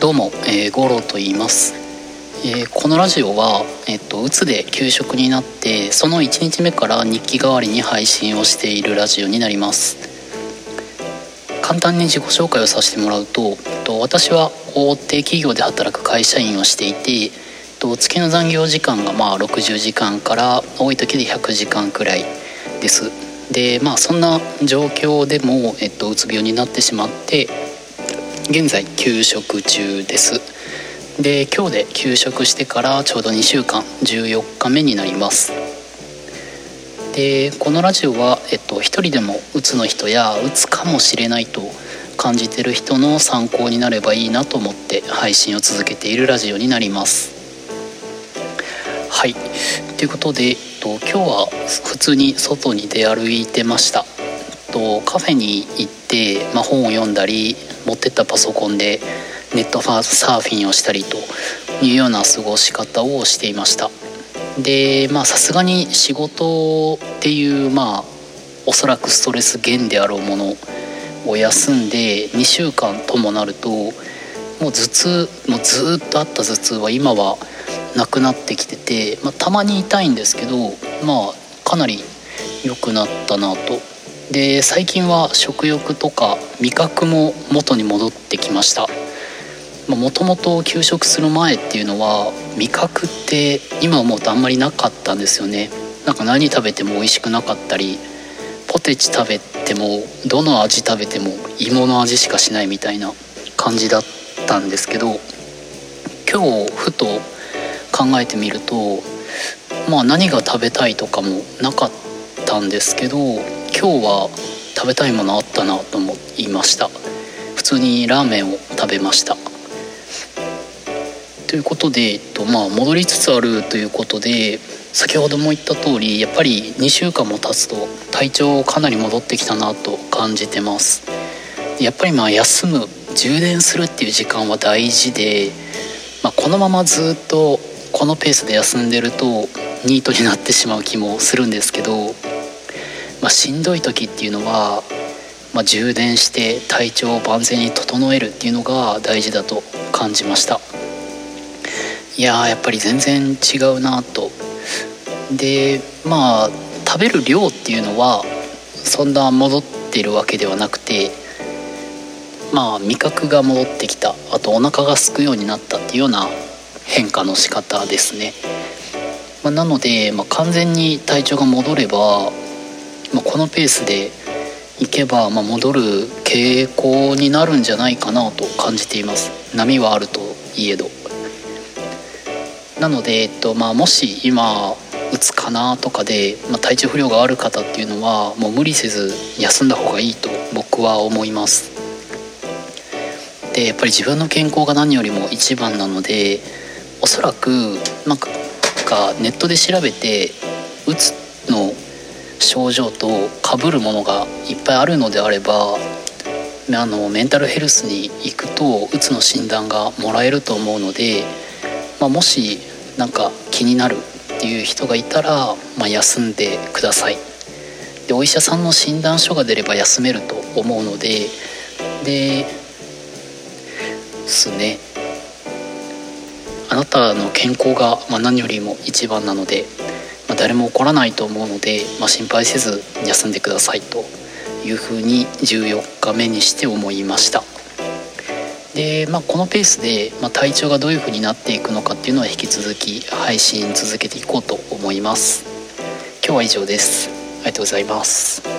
どうも、えー、五郎と言います、えーこのラジオは、えっとうつで休職になってその1日目から日記代わりに配信をしているラジオになります。簡単に自己紹介をさせてもらうとえっと私は大手企業で働く会社員をしていてえっと月の残業時間がまあ60時間から多い時で100時間くらいです。でまあそんな状況でも、えっと、うつ病になってしまって現在休職中です。で今日で休職してからちょうど2週間14日目になります。でこのラジオは、えっと、一人でもうつの人やうつかもしれないと感じてる人の参考になればいいなと思って配信を続けているラジオになります。はい。ということで、えっと、今日は普通に外に出歩いてました。えっとカフェに行って、まあ、本を読んだり持ってったパソコンでネットファーサーフィンをしたりというような過ごし方をしていました。でまあさすがに仕事っていうまあおそらくストレス源であろうものを休んで2週間ともなるともう頭痛もうずっとあった頭痛は今はなくなってきてて、まあ、たまに痛いんですけどまあかなり良くなったなとで最近は食欲とか味覚も元に戻ってきました。もともと休職する前っていうのは味覚って今思うとあんまりなかったんですよね。なんか何食べても美味しくなかったりポテチ食べてもどの味食べても芋の味しかしないみたいな感じだったんですけど今日ふと考えてみるとまあ何が食べたいとかもなかったんですけど今日は食べたいものあったなと思いました。普通にラーメンを食べました。ということで、えっとまあ、戻りつつあるということで先ほども言った通りやっぱり2週間も経つと体調かなり戻ってきたなと感じてます。やっぱりまあ休む充電するっていう時間は大事で、まあ、このままずっとこのペースで休んでるとニートになってしまう気もするんですけど、まあ、しんどい時っていうのは、まあ、充電して体調を万全に整えるっていうのが大事だと感じました。いやーやっぱり全然違うなと。でまあ食べる量っていうのはそんな戻ってるわけではなくてまあ味覚が戻ってきた。あとお腹が空くようになったっていうような変化の仕方ですね、まあ、なので、まあ、完全に体調が戻れば、このペースでいけば、まあ、戻る傾向になるんじゃないかなと感じています。波はあるといえど。なので、えっとまあ、もし今うつかなとかで、まあ、体調不良がある方っていうのはもう無理せず休んだ方がいいと僕は思います。でやっぱり自分の健康が何よりも一番なのでおそらくなんかネットで調べてうつの症状とかぶるものがいっぱいあるのであればあのメンタルヘルスに行くとうつの診断がもらえると思うので、まあ、もしなんか気になるっていう人がいたら、まあ、休んでください。でお医者さんの診断書が出れば休めると思うのでですね。あなたの健康が、何よりも一番なので、まあ、誰も怒らないと思うので、まあ、心配せず休んでくださいというふうに14日目にして思いました。で、まあ、このペースで、まあ、体調がどういうふうになっていくのかっていうのは引き続き配信続けていこうと思います。今日は以上です。ありがとうございます。